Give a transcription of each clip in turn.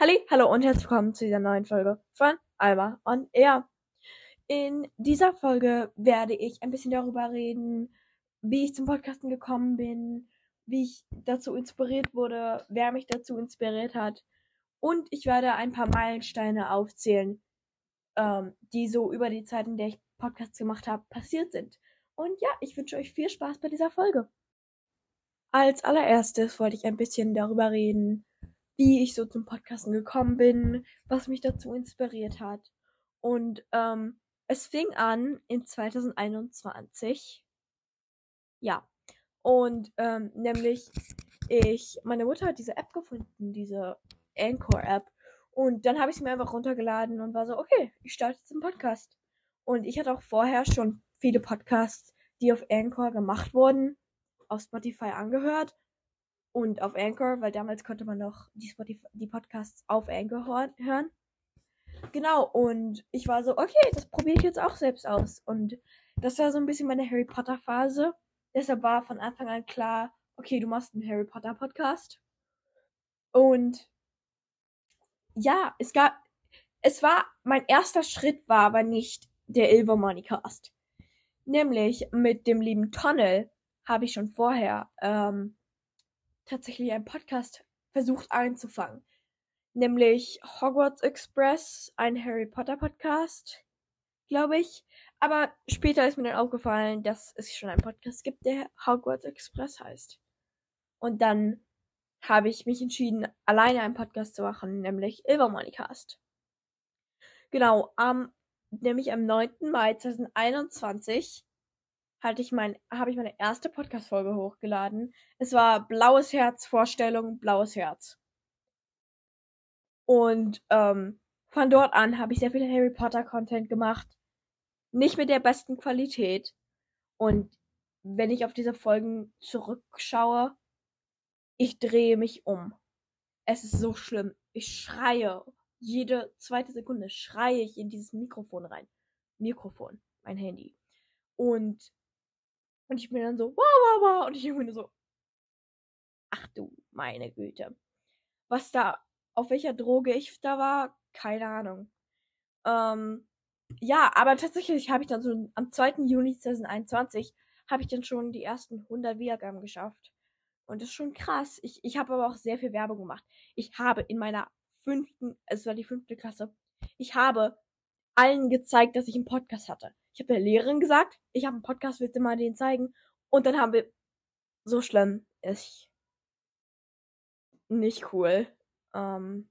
Halli, hallo und herzlich willkommen zu dieser neuen Folge von Alma on Air. In dieser Folge werde ich ein bisschen darüber reden, wie ich zum Podcasten gekommen bin, wie ich dazu inspiriert wurde, wer mich dazu inspiriert hat. Und ich werde ein paar Meilensteine aufzählen, ähm, die so über die Zeit, in der ich Podcasts gemacht habe, passiert sind. Und ja, ich wünsche euch viel Spaß bei dieser Folge. Als allererstes wollte ich ein bisschen darüber reden, wie ich so zum Podcasten gekommen bin, was mich dazu inspiriert hat. Und ähm, es fing an in 2021. Ja. Und ähm, nämlich ich, meine Mutter hat diese App gefunden, diese Anchor-App. Und dann habe ich sie mir einfach runtergeladen und war so, okay, ich starte jetzt einen Podcast. Und ich hatte auch vorher schon viele Podcasts, die auf Anchor gemacht wurden, auf Spotify angehört und auf Anchor, weil damals konnte man noch die, Spotify, die Podcasts auf Anchor hören. Genau, und ich war so, okay, das probiere ich jetzt auch selbst aus. Und das war so ein bisschen meine Harry Potter Phase. Deshalb war von Anfang an klar, okay, du machst einen Harry Potter Podcast. Und ja, es gab, es war, mein erster Schritt war aber nicht der Ilvermoney Cast. Nämlich mit dem lieben Tunnel habe ich schon vorher ähm, tatsächlich einen Podcast versucht einzufangen. Nämlich Hogwarts Express, ein Harry Potter Podcast, glaube ich. Aber später ist mir dann aufgefallen, dass es schon einen Podcast gibt, der Hogwarts Express heißt. Und dann habe ich mich entschieden, alleine einen Podcast zu machen, nämlich Ilvermonicast. Genau, am, nämlich am 9. Mai 2021 hatte ich mein, habe ich meine erste Podcast-Folge hochgeladen. Es war Blaues Herz, Vorstellung, Blaues Herz. Und ähm, von dort an habe ich sehr viel Harry Potter-Content gemacht. Nicht mit der besten Qualität. Und wenn ich auf diese Folgen zurückschaue, ich drehe mich um. Es ist so schlimm. Ich schreie. Jede zweite Sekunde schreie ich in dieses Mikrofon rein. Mikrofon, mein Handy. Und und ich bin dann so, wow, wow, wow. Und ich bin so, ach du, meine Güte. Was da, auf welcher Droge ich da war, keine Ahnung. Ähm, ja, aber tatsächlich habe ich dann so am 2. Juni 2021 habe ich dann schon die ersten 100 Wiedergaben geschafft. Und das ist schon krass. Ich, ich habe aber auch sehr viel Werbung gemacht. Ich habe in meiner fünften, es war die fünfte Klasse, ich habe allen gezeigt, dass ich einen Podcast hatte. Ich habe der Lehrerin gesagt, ich habe einen Podcast, willst du mal den zeigen? Und dann haben wir, so schlimm, ist nicht cool. Ähm,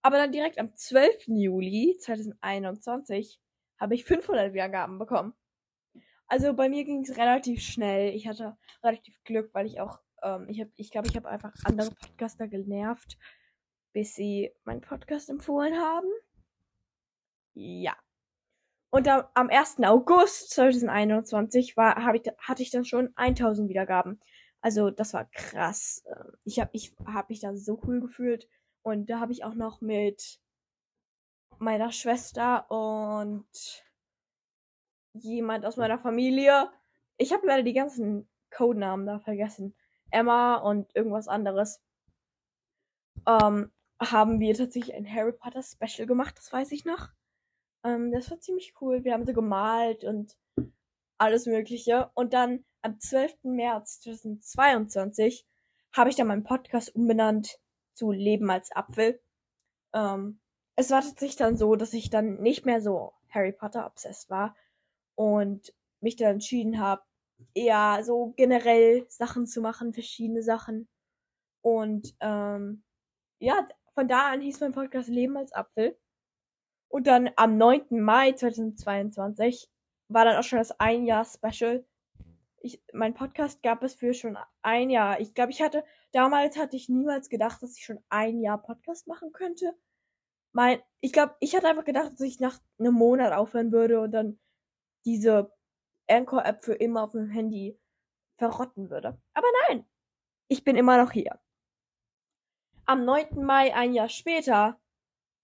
aber dann direkt am 12. Juli 2021 habe ich 500 Wiedergaben bekommen. Also bei mir ging es relativ schnell. Ich hatte relativ Glück, weil ich auch, ähm, ich habe, ich glaube, ich habe einfach andere Podcaster genervt, bis sie meinen Podcast empfohlen haben. Ja. Und am, am 1. August 2021 war, hab ich, hatte ich dann schon 1000 Wiedergaben. Also das war krass. Ähm, ich habe ich hab mich da so cool gefühlt. Und da habe ich auch noch mit meiner Schwester und jemand aus meiner Familie. Ich habe leider die ganzen Codenamen da vergessen. Emma und irgendwas anderes. Ähm, haben wir tatsächlich ein Harry Potter Special gemacht, das weiß ich noch. Ähm, das war ziemlich cool. Wir haben so gemalt und alles Mögliche. Und dann am 12. März 2022 habe ich dann meinen Podcast umbenannt zu Leben als Apfel. Ähm, es war tatsächlich dann so, dass ich dann nicht mehr so Harry Potter obsessed war und mich dann entschieden habe, eher so generell Sachen zu machen, verschiedene Sachen. Und ähm, ja, von da an hieß mein Podcast Leben als Apfel. Und dann am 9. Mai 2022 war dann auch schon das Ein-Jahr-Special. Ich, mein Podcast gab es für schon ein Jahr. Ich glaube, ich hatte, damals hatte ich niemals gedacht, dass ich schon ein Jahr Podcast machen könnte. Mein, ich glaube, ich hatte einfach gedacht, dass ich nach einem Monat aufhören würde und dann diese Anchor-App für immer auf dem Handy verrotten würde. Aber nein, ich bin immer noch hier. Am 9. Mai, ein Jahr später,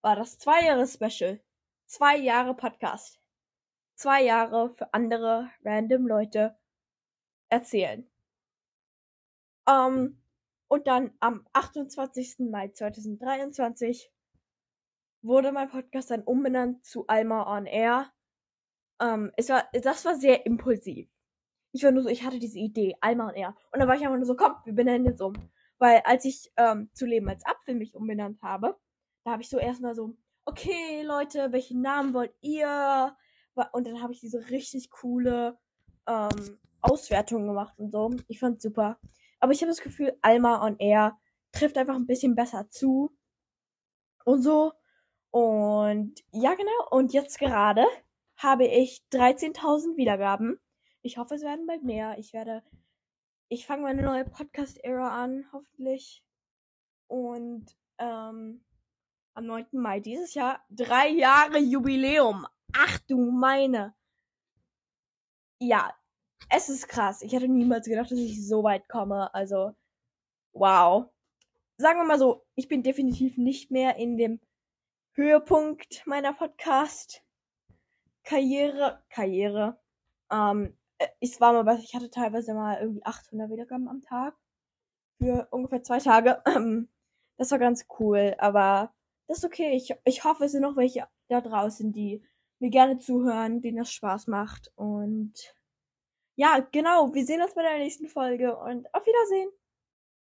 war das zwei Jahre Special. Zwei Jahre Podcast. Zwei Jahre für andere random Leute erzählen. Ähm, Und dann am 28. Mai 2023 wurde mein Podcast dann umbenannt zu Alma on Air. Ähm, es war, das war sehr impulsiv. Ich war nur so, ich hatte diese Idee, Alma on Air. Und dann war ich einfach nur so, komm, wir benennen jetzt um. Weil als ich ähm, zu Leben als Apfel mich umbenannt habe, da habe ich so erstmal so, okay, Leute, welchen Namen wollt ihr? Und dann habe ich diese richtig coole ähm, Auswertung gemacht und so. Ich fand's super. Aber ich habe das Gefühl, Alma on Air trifft einfach ein bisschen besser zu. Und so. Und ja, genau. Und jetzt gerade habe ich 13.000 Wiedergaben. Ich hoffe, es werden bald mehr. Ich werde, ich fange meine neue Podcast-Ära an, hoffentlich. Und ähm, am 9. Mai dieses Jahr drei Jahre Jubiläum. Ach du meine. Ja, es ist krass. Ich hätte niemals gedacht, dass ich so weit komme. Also, wow. Sagen wir mal so, ich bin definitiv nicht mehr in dem Höhepunkt meiner Podcast-Karriere. Karriere. Ähm, ich war mal, ich hatte teilweise mal irgendwie 800 Wiedergaben am Tag. Für ungefähr zwei Tage. Ähm, das war ganz cool, aber das ist okay. Ich, ich hoffe, es sind noch welche da draußen, die mir gerne zuhören, denen das Spaß macht. Und ja, genau, wir sehen uns bei der nächsten Folge und auf Wiedersehen.